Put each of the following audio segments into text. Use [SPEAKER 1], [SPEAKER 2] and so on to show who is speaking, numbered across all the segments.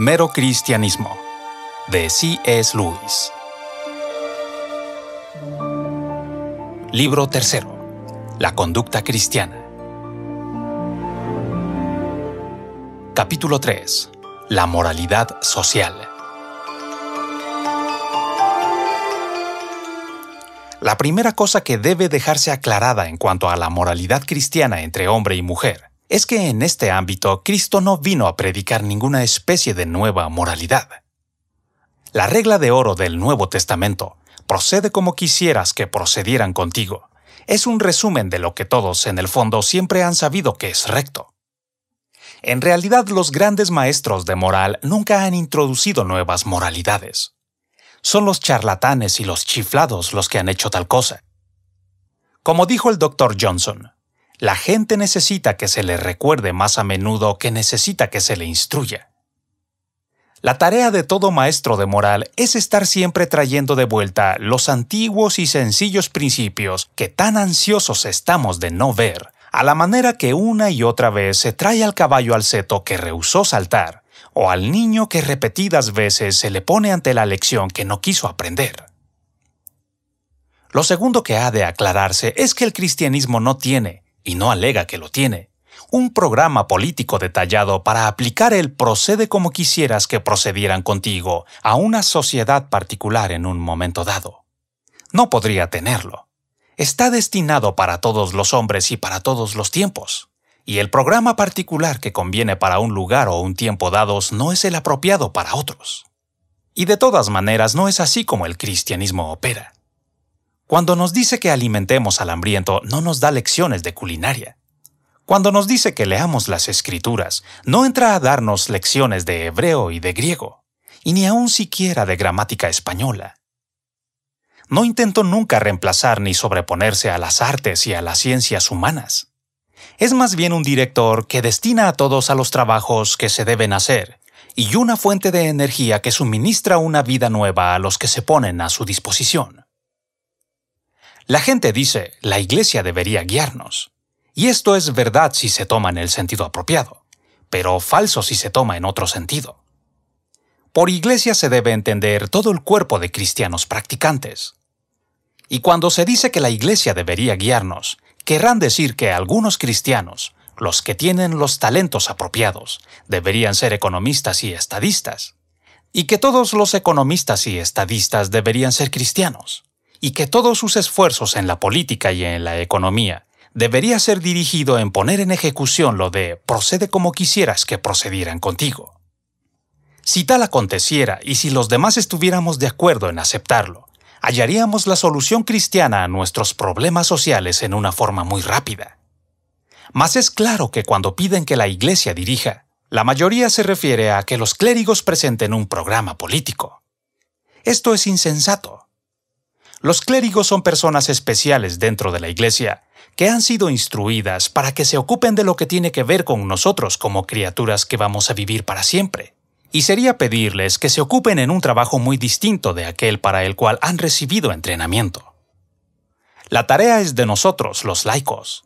[SPEAKER 1] Mero Cristianismo de C.S. Lewis. Libro tercero. La conducta cristiana. Capítulo 3. La moralidad social. La primera cosa que debe dejarse aclarada en cuanto a la moralidad cristiana entre hombre y mujer es que en este ámbito Cristo no vino a predicar ninguna especie de nueva moralidad. La regla de oro del Nuevo Testamento, procede como quisieras que procedieran contigo, es un resumen de lo que todos en el fondo siempre han sabido que es recto. En realidad los grandes maestros de moral nunca han introducido nuevas moralidades. Son los charlatanes y los chiflados los que han hecho tal cosa. Como dijo el doctor Johnson, la gente necesita que se le recuerde más a menudo que necesita que se le instruya. La tarea de todo maestro de moral es estar siempre trayendo de vuelta los antiguos y sencillos principios que tan ansiosos estamos de no ver, a la manera que una y otra vez se trae al caballo al seto que rehusó saltar, o al niño que repetidas veces se le pone ante la lección que no quiso aprender. Lo segundo que ha de aclararse es que el cristianismo no tiene, y no alega que lo tiene, un programa político detallado para aplicar el procede como quisieras que procedieran contigo a una sociedad particular en un momento dado. No podría tenerlo. Está destinado para todos los hombres y para todos los tiempos y el programa particular que conviene para un lugar o un tiempo dados no es el apropiado para otros. Y de todas maneras no es así como el cristianismo opera. Cuando nos dice que alimentemos al hambriento, no nos da lecciones de culinaria. Cuando nos dice que leamos las escrituras, no entra a darnos lecciones de hebreo y de griego, y ni aun siquiera de gramática española. No intentó nunca reemplazar ni sobreponerse a las artes y a las ciencias humanas es más bien un director que destina a todos a los trabajos que se deben hacer y una fuente de energía que suministra una vida nueva a los que se ponen a su disposición. La gente dice, la Iglesia debería guiarnos. Y esto es verdad si se toma en el sentido apropiado, pero falso si se toma en otro sentido. Por Iglesia se debe entender todo el cuerpo de cristianos practicantes. Y cuando se dice que la Iglesia debería guiarnos, querrán decir que algunos cristianos, los que tienen los talentos apropiados, deberían ser economistas y estadistas, y que todos los economistas y estadistas deberían ser cristianos, y que todos sus esfuerzos en la política y en la economía debería ser dirigido en poner en ejecución lo de procede como quisieras que procedieran contigo. Si tal aconteciera y si los demás estuviéramos de acuerdo en aceptarlo, hallaríamos la solución cristiana a nuestros problemas sociales en una forma muy rápida. Mas es claro que cuando piden que la Iglesia dirija, la mayoría se refiere a que los clérigos presenten un programa político. Esto es insensato. Los clérigos son personas especiales dentro de la Iglesia que han sido instruidas para que se ocupen de lo que tiene que ver con nosotros como criaturas que vamos a vivir para siempre y sería pedirles que se ocupen en un trabajo muy distinto de aquel para el cual han recibido entrenamiento. La tarea es de nosotros, los laicos.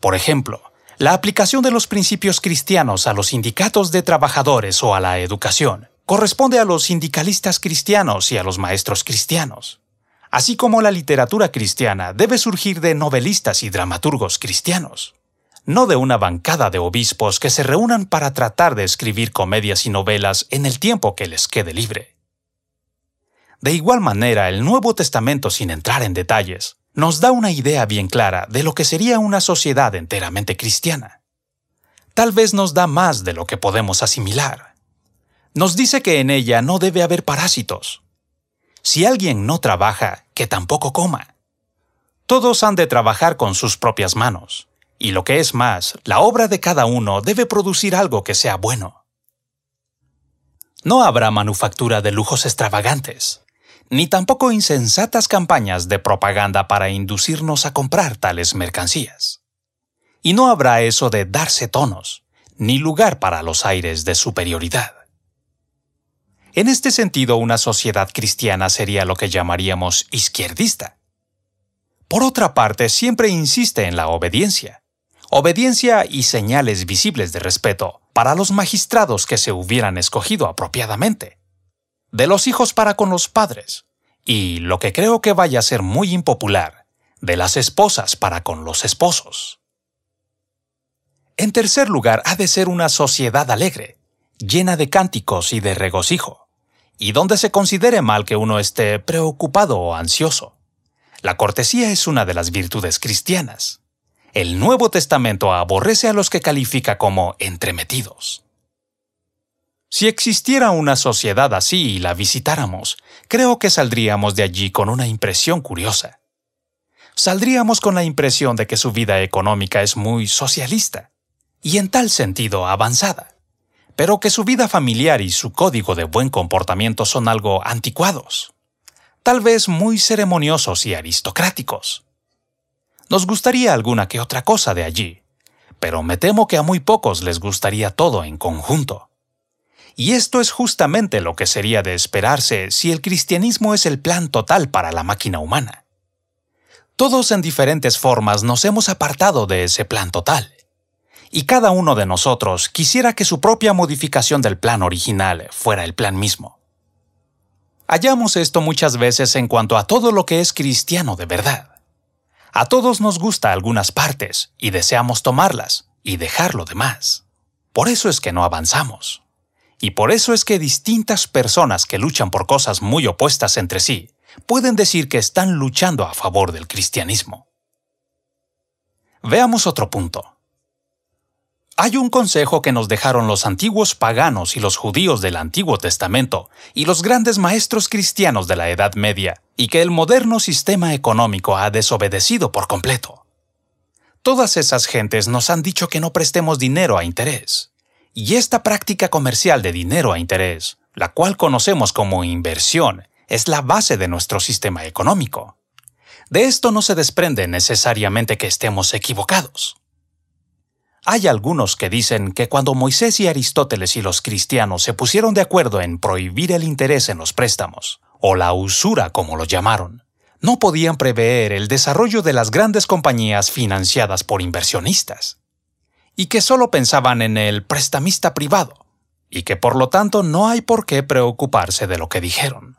[SPEAKER 1] Por ejemplo, la aplicación de los principios cristianos a los sindicatos de trabajadores o a la educación corresponde a los sindicalistas cristianos y a los maestros cristianos, así como la literatura cristiana debe surgir de novelistas y dramaturgos cristianos no de una bancada de obispos que se reúnan para tratar de escribir comedias y novelas en el tiempo que les quede libre. De igual manera, el Nuevo Testamento, sin entrar en detalles, nos da una idea bien clara de lo que sería una sociedad enteramente cristiana. Tal vez nos da más de lo que podemos asimilar. Nos dice que en ella no debe haber parásitos. Si alguien no trabaja, que tampoco coma. Todos han de trabajar con sus propias manos y lo que es más, la obra de cada uno debe producir algo que sea bueno. No habrá manufactura de lujos extravagantes, ni tampoco insensatas campañas de propaganda para inducirnos a comprar tales mercancías. Y no habrá eso de darse tonos, ni lugar para los aires de superioridad. En este sentido, una sociedad cristiana sería lo que llamaríamos izquierdista. Por otra parte, siempre insiste en la obediencia, obediencia y señales visibles de respeto para los magistrados que se hubieran escogido apropiadamente, de los hijos para con los padres, y lo que creo que vaya a ser muy impopular, de las esposas para con los esposos. En tercer lugar, ha de ser una sociedad alegre, llena de cánticos y de regocijo, y donde se considere mal que uno esté preocupado o ansioso. La cortesía es una de las virtudes cristianas. El Nuevo Testamento aborrece a los que califica como entremetidos. Si existiera una sociedad así y la visitáramos, creo que saldríamos de allí con una impresión curiosa. Saldríamos con la impresión de que su vida económica es muy socialista, y en tal sentido avanzada, pero que su vida familiar y su código de buen comportamiento son algo anticuados, tal vez muy ceremoniosos y aristocráticos. Nos gustaría alguna que otra cosa de allí, pero me temo que a muy pocos les gustaría todo en conjunto. Y esto es justamente lo que sería de esperarse si el cristianismo es el plan total para la máquina humana. Todos en diferentes formas nos hemos apartado de ese plan total. Y cada uno de nosotros quisiera que su propia modificación del plan original fuera el plan mismo. Hallamos esto muchas veces en cuanto a todo lo que es cristiano de verdad. A todos nos gusta algunas partes y deseamos tomarlas y dejar lo demás. Por eso es que no avanzamos. Y por eso es que distintas personas que luchan por cosas muy opuestas entre sí pueden decir que están luchando a favor del cristianismo. Veamos otro punto. Hay un consejo que nos dejaron los antiguos paganos y los judíos del Antiguo Testamento y los grandes maestros cristianos de la Edad Media, y que el moderno sistema económico ha desobedecido por completo. Todas esas gentes nos han dicho que no prestemos dinero a interés. Y esta práctica comercial de dinero a interés, la cual conocemos como inversión, es la base de nuestro sistema económico. De esto no se desprende necesariamente que estemos equivocados. Hay algunos que dicen que cuando Moisés y Aristóteles y los cristianos se pusieron de acuerdo en prohibir el interés en los préstamos, o la usura como lo llamaron, no podían prever el desarrollo de las grandes compañías financiadas por inversionistas y que solo pensaban en el prestamista privado, y que por lo tanto no hay por qué preocuparse de lo que dijeron.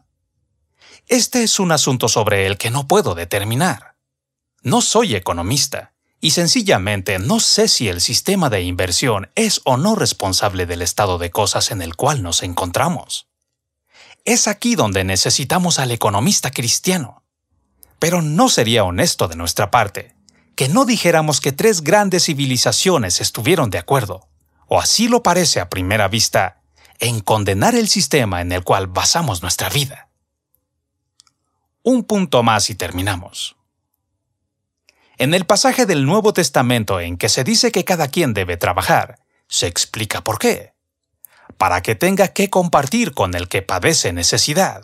[SPEAKER 1] Este es un asunto sobre el que no puedo determinar. No soy economista, y sencillamente no sé si el sistema de inversión es o no responsable del estado de cosas en el cual nos encontramos. Es aquí donde necesitamos al economista cristiano. Pero no sería honesto de nuestra parte que no dijéramos que tres grandes civilizaciones estuvieron de acuerdo, o así lo parece a primera vista, en condenar el sistema en el cual basamos nuestra vida. Un punto más y terminamos. En el pasaje del Nuevo Testamento en que se dice que cada quien debe trabajar, se explica por qué. Para que tenga que compartir con el que padece necesidad.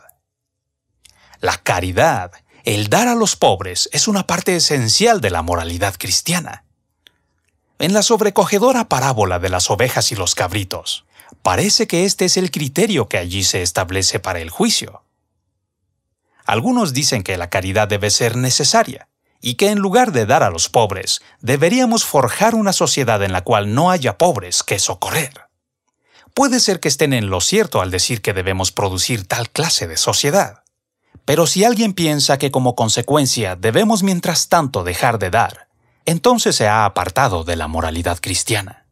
[SPEAKER 1] La caridad el dar a los pobres es una parte esencial de la moralidad cristiana. En la sobrecogedora parábola de las ovejas y los cabritos, parece que este es el criterio que allí se establece para el juicio. Algunos dicen que la caridad debe ser necesaria y que en lugar de dar a los pobres, deberíamos forjar una sociedad en la cual no haya pobres que socorrer. Puede ser que estén en lo cierto al decir que debemos producir tal clase de sociedad. Pero si alguien piensa que como consecuencia debemos mientras tanto dejar de dar, entonces se ha apartado de la moralidad cristiana.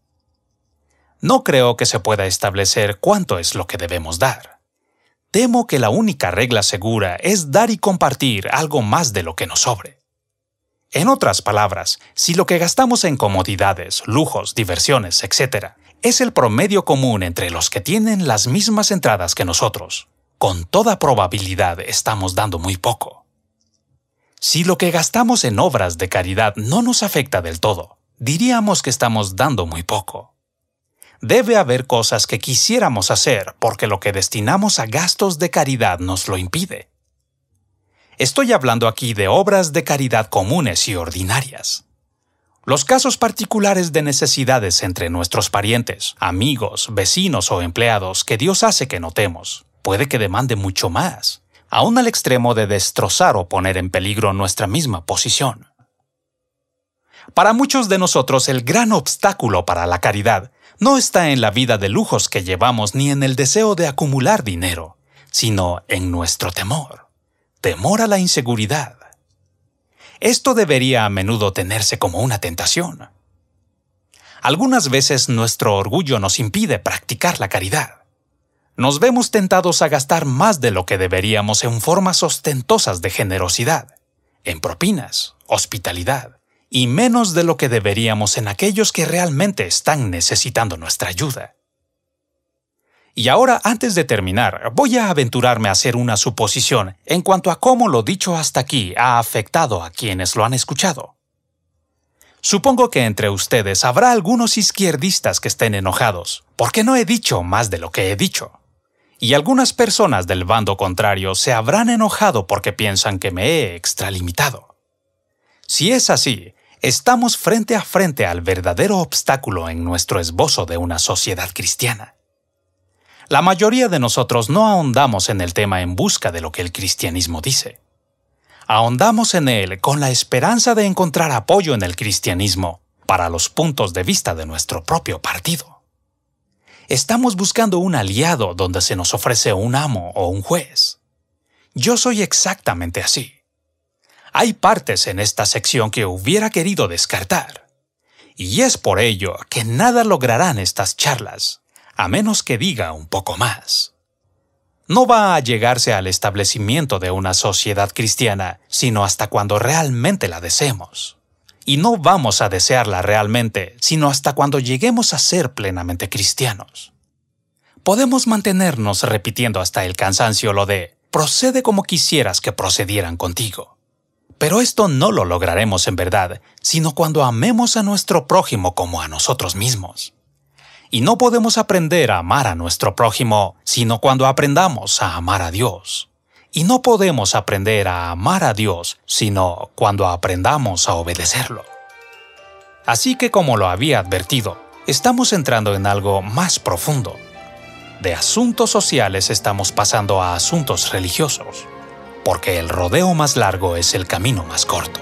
[SPEAKER 1] No creo que se pueda establecer cuánto es lo que debemos dar. Temo que la única regla segura es dar y compartir algo más de lo que nos sobre. En otras palabras, si lo que gastamos en comodidades, lujos, diversiones, etc., es el promedio común entre los que tienen las mismas entradas que nosotros, con toda probabilidad estamos dando muy poco. Si lo que gastamos en obras de caridad no nos afecta del todo, diríamos que estamos dando muy poco. Debe haber cosas que quisiéramos hacer porque lo que destinamos a gastos de caridad nos lo impide. Estoy hablando aquí de obras de caridad comunes y ordinarias. Los casos particulares de necesidades entre nuestros parientes, amigos, vecinos o empleados que Dios hace que notemos, puede que demande mucho más, aún al extremo de destrozar o poner en peligro nuestra misma posición. Para muchos de nosotros el gran obstáculo para la caridad no está en la vida de lujos que llevamos ni en el deseo de acumular dinero, sino en nuestro temor, temor a la inseguridad. Esto debería a menudo tenerse como una tentación. Algunas veces nuestro orgullo nos impide practicar la caridad. Nos vemos tentados a gastar más de lo que deberíamos en formas ostentosas de generosidad, en propinas, hospitalidad, y menos de lo que deberíamos en aquellos que realmente están necesitando nuestra ayuda. Y ahora, antes de terminar, voy a aventurarme a hacer una suposición en cuanto a cómo lo dicho hasta aquí ha afectado a quienes lo han escuchado. Supongo que entre ustedes habrá algunos izquierdistas que estén enojados, porque no he dicho más de lo que he dicho. Y algunas personas del bando contrario se habrán enojado porque piensan que me he extralimitado. Si es así, estamos frente a frente al verdadero obstáculo en nuestro esbozo de una sociedad cristiana. La mayoría de nosotros no ahondamos en el tema en busca de lo que el cristianismo dice. Ahondamos en él con la esperanza de encontrar apoyo en el cristianismo para los puntos de vista de nuestro propio partido. Estamos buscando un aliado donde se nos ofrece un amo o un juez. Yo soy exactamente así. Hay partes en esta sección que hubiera querido descartar. Y es por ello que nada lograrán estas charlas, a menos que diga un poco más. No va a llegarse al establecimiento de una sociedad cristiana, sino hasta cuando realmente la deseemos. Y no vamos a desearla realmente, sino hasta cuando lleguemos a ser plenamente cristianos. Podemos mantenernos repitiendo hasta el cansancio lo de procede como quisieras que procedieran contigo. Pero esto no lo lograremos en verdad, sino cuando amemos a nuestro prójimo como a nosotros mismos. Y no podemos aprender a amar a nuestro prójimo, sino cuando aprendamos a amar a Dios. Y no podemos aprender a amar a Dios, sino cuando aprendamos a obedecerlo. Así que como lo había advertido, estamos entrando en algo más profundo. De asuntos sociales estamos pasando a asuntos religiosos porque el rodeo más largo es el camino más corto.